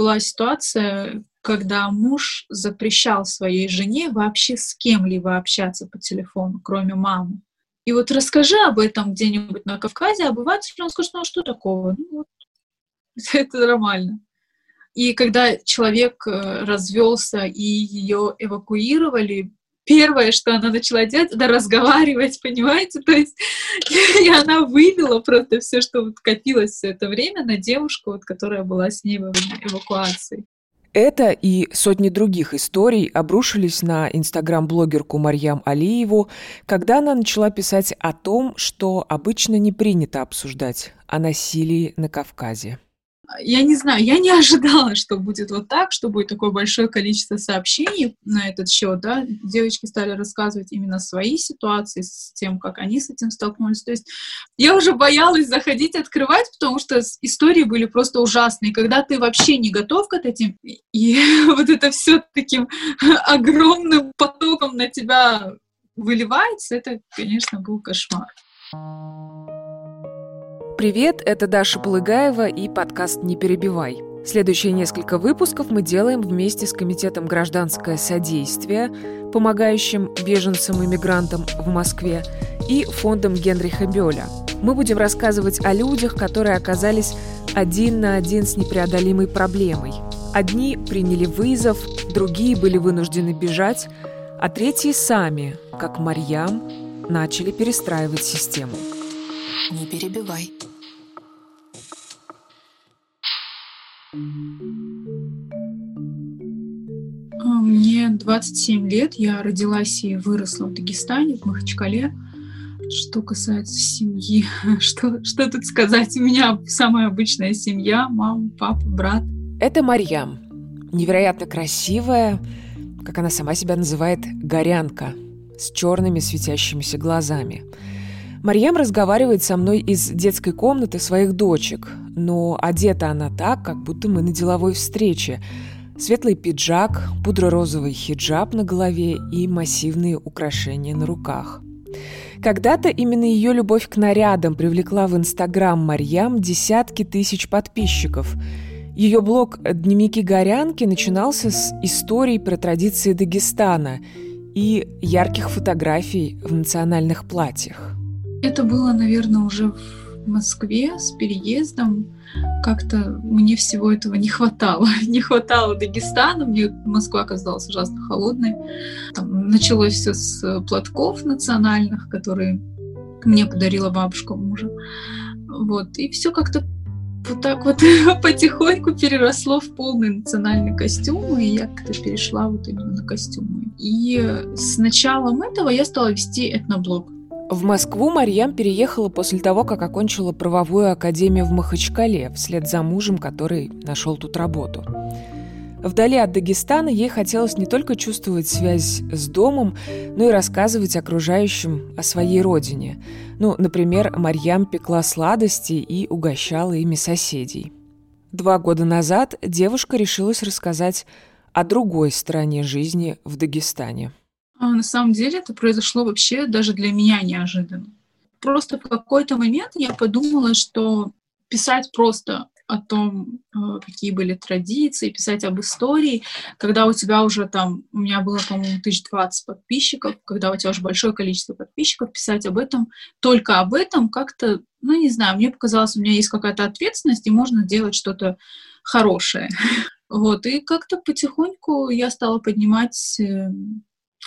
была ситуация, когда муж запрещал своей жене вообще с кем-либо общаться по телефону, кроме мамы. И вот расскажи об этом где-нибудь на Кавказе, обыватель, он скажет, ну а что такого? Ну, вот, это нормально. И когда человек э, развелся и ее эвакуировали, первое, что она начала делать, это разговаривать, понимаете? То есть и она вывела просто все, что вот копилось все это время на девушку, вот, которая была с ней во время эвакуации. Это и сотни других историй обрушились на инстаграм-блогерку Марьям Алиеву, когда она начала писать о том, что обычно не принято обсуждать о насилии на Кавказе я не знаю, я не ожидала, что будет вот так, что будет такое большое количество сообщений на этот счет, да, девочки стали рассказывать именно свои ситуации с тем, как они с этим столкнулись, то есть я уже боялась заходить, открывать, потому что истории были просто ужасные, когда ты вообще не готов к этим, и вот это все таким огромным потоком на тебя выливается, это, конечно, был кошмар. Привет, это Даша Полыгаева и подкаст «Не перебивай». Следующие несколько выпусков мы делаем вместе с Комитетом «Гражданское содействие», помогающим беженцам и мигрантам в Москве, и фондом Генриха Бёля. Мы будем рассказывать о людях, которые оказались один на один с непреодолимой проблемой. Одни приняли вызов, другие были вынуждены бежать, а третьи сами, как Марьям, начали перестраивать систему. Не перебивай. 27 лет, я родилась и выросла в Дагестане, в Махачкале. Что касается семьи, что, что тут сказать? У меня самая обычная семья, мама, папа, брат. Это Марьям, невероятно красивая, как она сама себя называет, горянка, с черными светящимися глазами – Марьям разговаривает со мной из детской комнаты своих дочек, но одета она так, как будто мы на деловой встрече. Светлый пиджак, пудро-розовый хиджаб на голове и массивные украшения на руках. Когда-то именно ее любовь к нарядам привлекла в Инстаграм Марьям десятки тысяч подписчиков. Ее блог «Дневники горянки» начинался с историй про традиции Дагестана и ярких фотографий в национальных платьях. Это было, наверное, уже в Москве с переездом. Как-то мне всего этого не хватало. Не хватало Дагестана, мне Москва казалась ужасно холодной. Там началось все с платков национальных, которые мне подарила бабушка мужа. Вот. И все как-то вот так вот потихоньку переросло в полный национальный костюм, и я как-то перешла вот именно на костюмы. И с началом этого я стала вести этноблог. В Москву Марьям переехала после того, как окончила правовую академию в Махачкале, вслед за мужем, который нашел тут работу. Вдали от Дагестана ей хотелось не только чувствовать связь с домом, но и рассказывать окружающим о своей родине. Ну, например, Марьям пекла сладости и угощала ими соседей. Два года назад девушка решилась рассказать о другой стороне жизни в Дагестане. А на самом деле это произошло вообще даже для меня неожиданно. Просто в какой-то момент я подумала, что писать просто о том, э, какие были традиции, писать об истории, когда у тебя уже там, у меня было, по-моему, 1020 подписчиков, когда у тебя уже большое количество подписчиков, писать об этом, только об этом как-то, ну, не знаю, мне показалось, у меня есть какая-то ответственность, и можно делать что-то хорошее. Вот, и как-то потихоньку я стала поднимать э,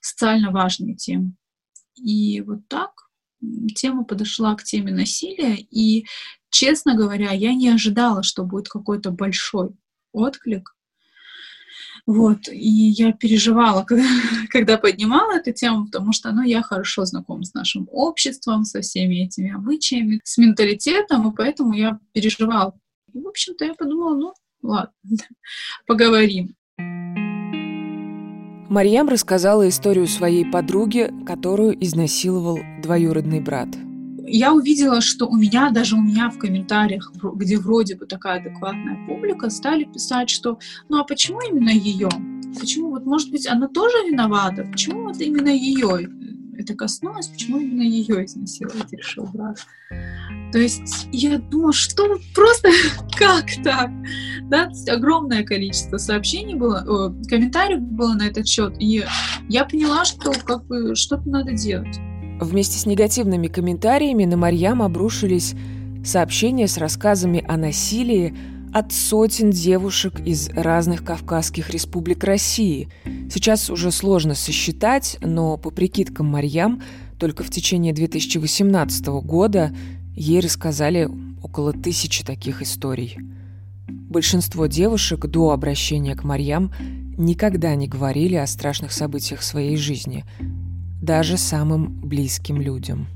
социально важные темы. И вот так тема подошла к теме насилия, и, честно говоря, я не ожидала, что будет какой-то большой отклик. Вот, и я переживала, когда, когда поднимала эту тему, потому что, ну, я хорошо знакома с нашим обществом, со всеми этими обычаями, с менталитетом, и поэтому я переживала. И, в общем-то, я подумала, ну, ладно, поговорим. Марьям рассказала историю своей подруги, которую изнасиловал двоюродный брат. Я увидела, что у меня, даже у меня в комментариях, где вроде бы такая адекватная публика, стали писать, что ну а почему именно ее? Почему вот, может быть, она тоже виновата? Почему вот именно ее это коснулось? Почему именно ее изнасиловать решил брат? То есть я думала, что просто как так? Да, огромное количество сообщений было, э, комментариев было на этот счет, и я поняла, что как бы что-то надо делать. Вместе с негативными комментариями на Марьям обрушились сообщения с рассказами о насилии от сотен девушек из разных кавказских республик России. Сейчас уже сложно сосчитать, но по прикидкам Марьям только в течение 2018 года ей рассказали около тысячи таких историй. Большинство девушек до обращения к Марьям никогда не говорили о страшных событиях своей жизни, даже самым близким людям.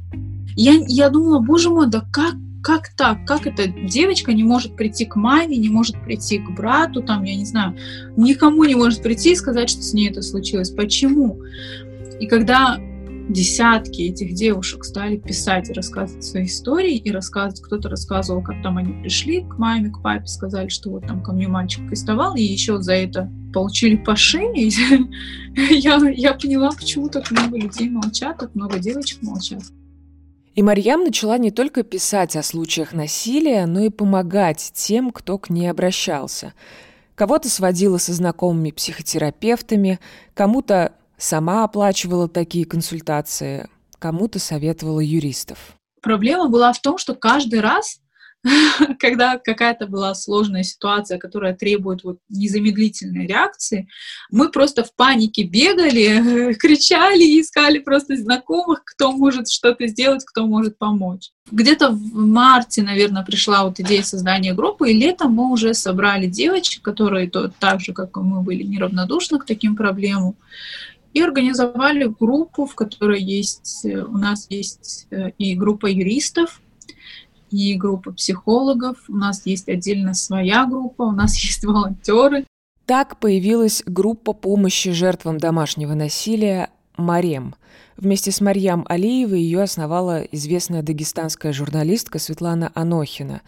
Я, я думала, боже мой, да как, как так? Как эта девочка не может прийти к маме, не может прийти к брату, там, я не знаю, никому не может прийти и сказать, что с ней это случилось. Почему? И когда десятки этих девушек стали писать и рассказывать свои истории, и рассказывать, кто-то рассказывал, как там они пришли к маме, к папе, сказали, что вот там ко мне мальчик приставал, и еще за это получили по шее. я, я поняла, почему так много людей молчат, так много девочек молчат. И Марьям начала не только писать о случаях насилия, но и помогать тем, кто к ней обращался. Кого-то сводила со знакомыми психотерапевтами, кому-то сама оплачивала такие консультации, кому-то советовала юристов. Проблема была в том, что каждый раз когда какая-то была сложная ситуация, которая требует вот незамедлительной реакции, мы просто в панике бегали, кричали, искали просто знакомых, кто может что-то сделать, кто может помочь. Где-то в марте, наверное, пришла вот идея создания группы, и летом мы уже собрали девочек, которые то, так же, как и мы, были неравнодушны к таким проблемам, и организовали группу, в которой есть, э, у нас есть э, и группа юристов, и группа психологов, у нас есть отдельно своя группа, у нас есть волонтеры. Так появилась группа помощи жертвам домашнего насилия «Марем». Вместе с Марьям Алиевой ее основала известная дагестанская журналистка Светлана Анохина.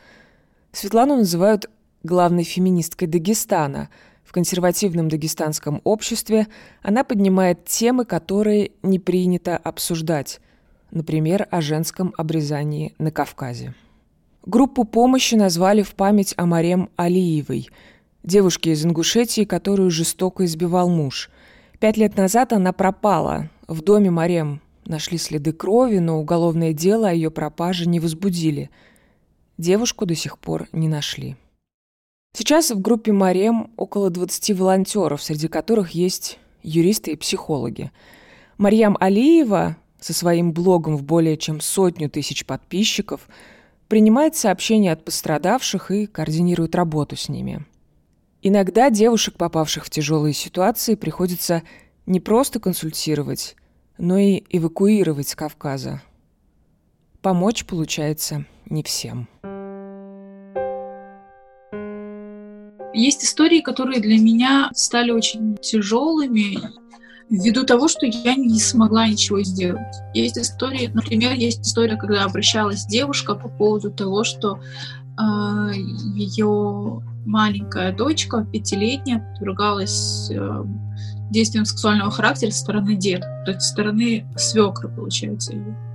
Светлану называют главной феминисткой Дагестана. В консервативном дагестанском обществе она поднимает темы, которые не принято обсуждать, например, о женском обрезании на Кавказе. Группу помощи назвали в память о Марем Алиевой, девушке из Ингушетии, которую жестоко избивал муж. Пять лет назад она пропала. В доме Марем нашли следы крови, но уголовное дело о ее пропаже не возбудили. Девушку до сих пор не нашли. Сейчас в группе Марем около 20 волонтеров, среди которых есть юристы и психологи. Марьям Алиева со своим блогом в более чем сотню тысяч подписчиков – принимает сообщения от пострадавших и координирует работу с ними. Иногда девушек, попавших в тяжелые ситуации, приходится не просто консультировать, но и эвакуировать с Кавказа. Помочь получается не всем. Есть истории, которые для меня стали очень тяжелыми, ввиду того, что я не смогла ничего сделать. Есть истории, например, есть история, когда обращалась девушка по поводу того, что э, ее маленькая дочка, пятилетняя, подвергалась э, действиям сексуального характера со стороны деда, то есть со стороны свекра, получается, ее.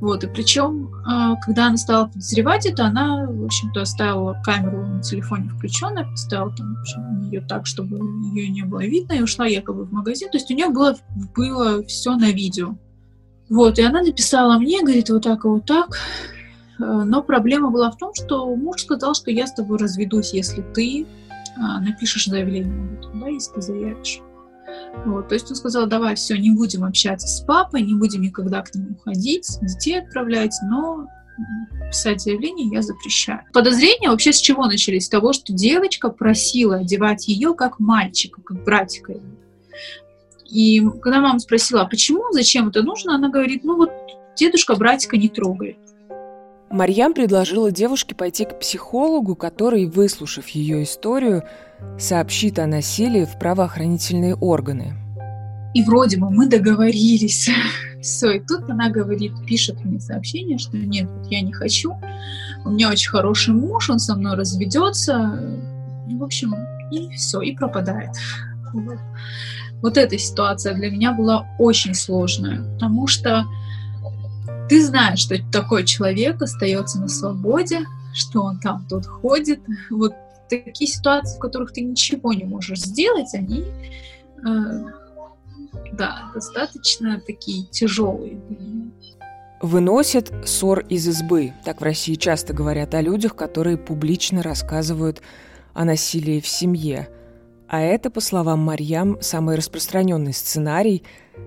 Вот, и причем, а, когда она стала подозревать это, она, в общем-то, оставила камеру на телефоне включенной, поставила там, в общем, ее так, чтобы ее не было видно, и ушла якобы в магазин. То есть у нее было, было все на видео. Вот, и она написала мне, говорит, вот так и вот так. Э, но проблема была в том, что муж сказал, что я с тобой разведусь, если ты а, напишешь заявление, да, если ты заявишь. Вот, то есть он сказал, давай, все, не будем общаться с папой, не будем никогда к нему ходить, детей отправлять, но писать заявление я запрещаю. Подозрения вообще с чего начались? С того, что девочка просила одевать ее как мальчика, как братика. И когда мама спросила, а почему, зачем это нужно, она говорит, ну вот дедушка братика не трогает. Марьям предложила девушке пойти к психологу, который, выслушав ее историю, сообщит о насилии в правоохранительные органы. И вроде бы мы договорились. Все, и тут она говорит, пишет мне сообщение, что нет, я не хочу. У меня очень хороший муж, он со мной разведется. В общем, и все, и пропадает. Вот. вот эта ситуация для меня была очень сложная, потому что Ты знаешь, что такой человек остается на свободе, что он там тут ходит. Вот такие ситуации, в которых ты ничего не можешь сделать, они э, да, достаточно такие тяжелые Выносят ссор из избы. Так в России часто говорят о людях, которые публично рассказывают о насилии в семье. А это, по словам Марьям, самый распространенный сценарий,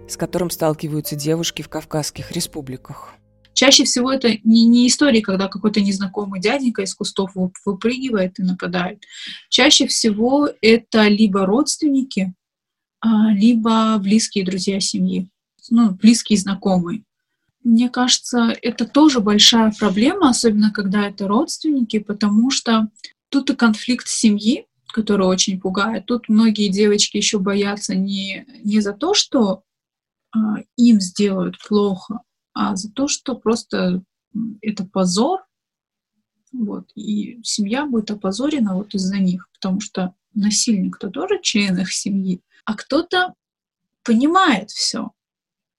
с которым сталкиваются девушки в Кавказских республиках. Чаще всего это не, не истории, когда какой-то незнакомый дяденька из кустов выпрыгивает и нападает. Чаще всего это либо родственники, а, либо близкие друзья семьи, ну, близкие знакомые. Мне кажется, это тоже большая проблема, особенно когда это родственники, потому что тут и конфликт семьи, который очень пугает. Тут многие девочки еще боятся не, не за то, что э, им сделают плохо, а за то, что просто это позор, вот, и семья будет опозорена вот из-за них, потому что насильник-то тоже член их семьи, а кто-то понимает все,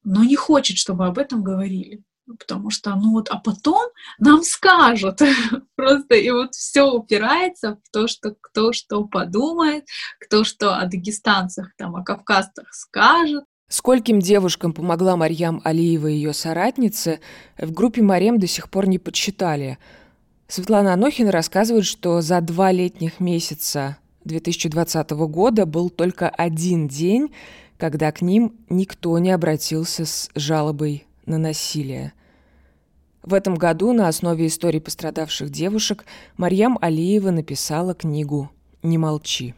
но не хочет, чтобы об этом говорили. Потому что, ну вот, а потом нам скажут просто, и вот все упирается в то, что кто что подумает, кто что о дагестанцах, там, о кавказцах скажет. Скольким девушкам помогла Марьям Алиева и ее соратницы, в группе Марем до сих пор не подсчитали. Светлана Анохина рассказывает, что за два летних месяца 2020 года был только один день, когда к ним никто не обратился с жалобой на насилие. В этом году на основе историй пострадавших девушек Марьям Алиева написала книгу «Не молчи».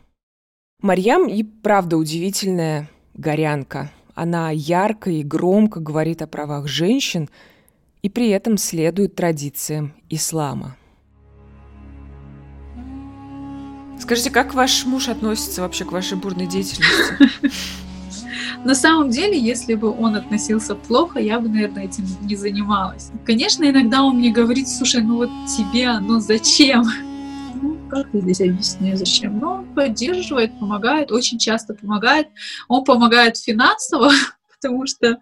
Марьям и правда удивительная горянка. Она ярко и громко говорит о правах женщин и при этом следует традициям ислама. Скажите, как ваш муж относится вообще к вашей бурной деятельности? На самом деле, если бы он относился плохо, я бы, наверное, этим не занималась. Конечно, иногда он мне говорит, слушай, ну вот тебе оно зачем? Ну, как я здесь объясню, зачем? Но он поддерживает, помогает, очень часто помогает. Он помогает финансово, потому что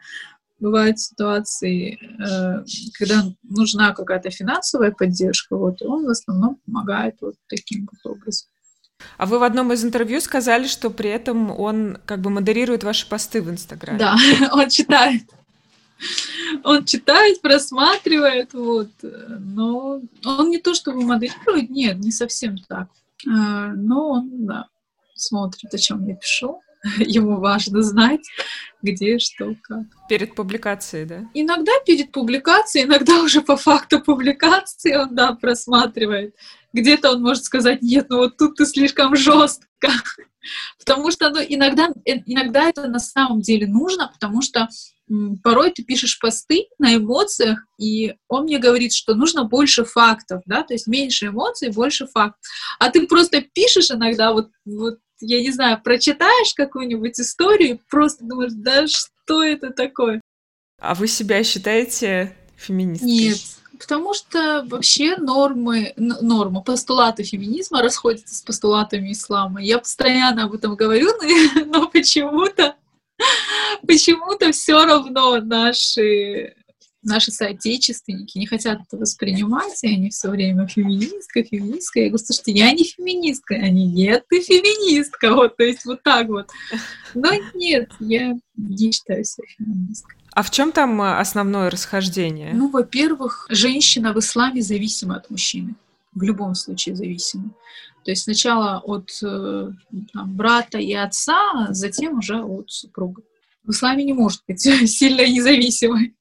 бывают ситуации, э, когда нужна какая-то финансовая поддержка, вот, он в основном помогает вот таким вот образом. А вы в одном из интервью сказали, что при этом он как бы модерирует ваши посты в Инстаграме. Да, он читает. Он читает, просматривает, вот. Но он не то чтобы модерирует, нет, не совсем так. А, но он, да, смотрит, о чем я пишу. Ему важно знать, где, что, как. Перед публикацией, да? Иногда перед публикацией, иногда уже по факту публикации он, да, просматривает где-то он может сказать, нет, ну вот тут ты слишком жестко. Потому что ну, иногда, э, иногда это на самом деле нужно, потому что порой ты пишешь посты на эмоциях, и он мне говорит, что нужно больше фактов, да, то есть меньше эмоций, больше фактов. А ты просто пишешь иногда, вот, вот я не знаю, прочитаешь какую-нибудь историю, просто думаешь, да что это такое? А вы себя считаете феминисткой? Нет, Потому что вообще нормы, нормы, постулаты феминизма расходятся с постулатами ислама. Я постоянно об этом говорю, но, но почему-то почему-то все равно наши наши соотечественники не хотят это воспринимать, и они все время феминистка, феминистка. Я говорю, слушайте, я не феминистка. Они, нет, ты феминистка. Вот, то есть вот так вот. Но нет, я не считаю себя феминисткой. А в чем там э, основное расхождение? Ну, во-первых, женщина в исламе зависима от мужчины. В любом случае зависима. То есть сначала от э, там, брата и отца, а затем уже от супруга. В исламе не может быть сильно независимой.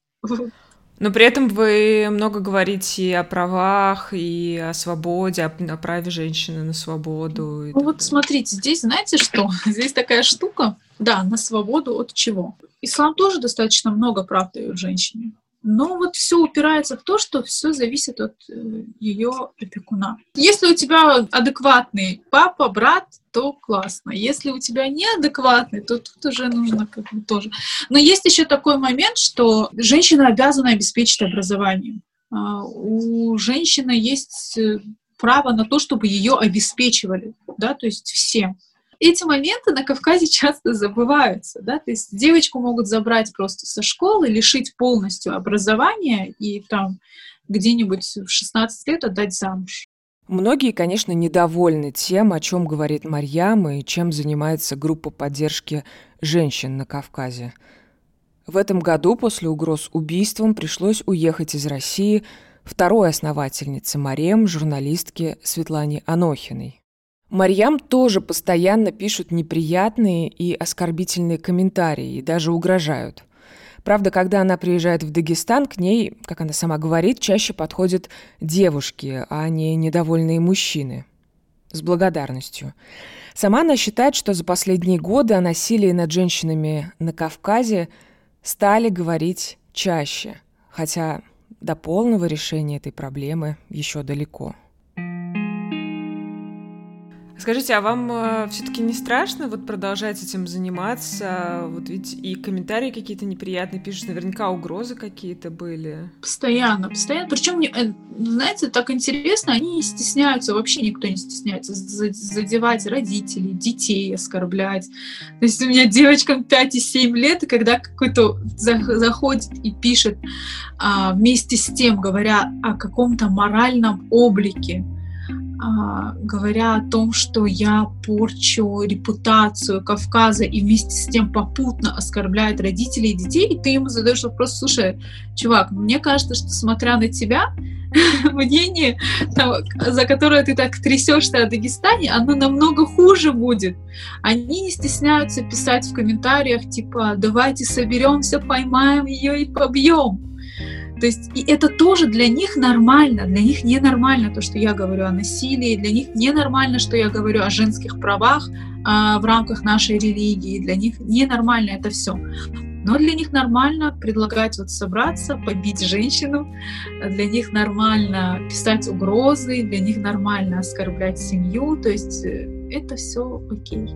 Но при этом вы много говорите о правах и о свободе, о, о праве женщины на свободу. Ну вот смотрите, здесь знаете что? Здесь такая штука, да, на свободу от чего? Ислам тоже достаточно много прав дает женщине. Но вот все упирается в то, что все зависит от э, ее опекуна. Если у тебя адекватный папа, брат, то классно. Если у тебя неадекватный, то тут уже нужно как бы тоже. Но есть еще такой момент, что женщина обязана обеспечить образование. А, у женщины есть э, право на то, чтобы ее обеспечивали, да, то есть всем. Эти моменты на Кавказе часто забываются, да, то есть девочку могут забрать просто со школы, лишить полностью образования и там где-нибудь в 16 лет отдать замуж. Многие, конечно, недовольны тем, о чем говорит Марьям и чем занимается группа поддержки женщин на Кавказе. В этом году после угроз убийством пришлось уехать из России второй основательнице Марем, журналистке Светлане Анохиной. Марьям тоже постоянно пишут неприятные и оскорбительные комментарии и даже угрожают. Правда, когда она приезжает в Дагестан, к ней, как она сама говорит, чаще подходят девушки, а не недовольные мужчины. С благодарностью. Сама она считает, что за последние годы о насилии над женщинами на Кавказе стали говорить чаще, хотя до полного решения этой проблемы еще далеко. Скажите, а вам э, все-таки не страшно вот продолжать этим заниматься? Вот ведь и комментарии какие-то неприятные пишут, наверняка угрозы какие-то были. Постоянно, постоянно. Причем, э, знаете, так интересно, они не стесняются, вообще никто не стесняется задевать родителей, детей оскорблять. То есть у меня девочкам 5 и 7 лет, и когда какой-то заходит и пишет а, вместе с тем, говоря о каком-то моральном облике, говоря о том, что я порчу репутацию Кавказа и вместе с тем попутно оскорбляет родителей и детей, и ты ему задаешь вопрос, слушай, чувак, мне кажется, что смотря на тебя, мнение, за которое ты так трясешься о Дагестане, оно намного хуже будет. Они не стесняются писать в комментариях, типа, давайте соберемся, поймаем ее и побьем. То есть и это тоже для них нормально, для них ненормально то, что я говорю о насилии, для них ненормально, что я говорю о женских правах а, в рамках нашей религии, для них ненормально это все. Но для них нормально предлагать вот собраться, побить женщину, для них нормально писать угрозы, для них нормально оскорблять семью, то есть э, это все окей.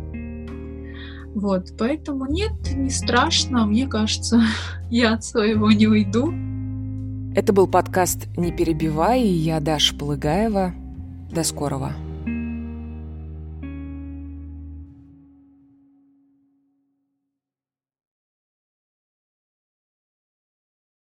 Вот, поэтому нет, не страшно, мне кажется, я от своего не уйду. Это был подкаст «Не перебивай» и я Даша Полыгаева. До скорого.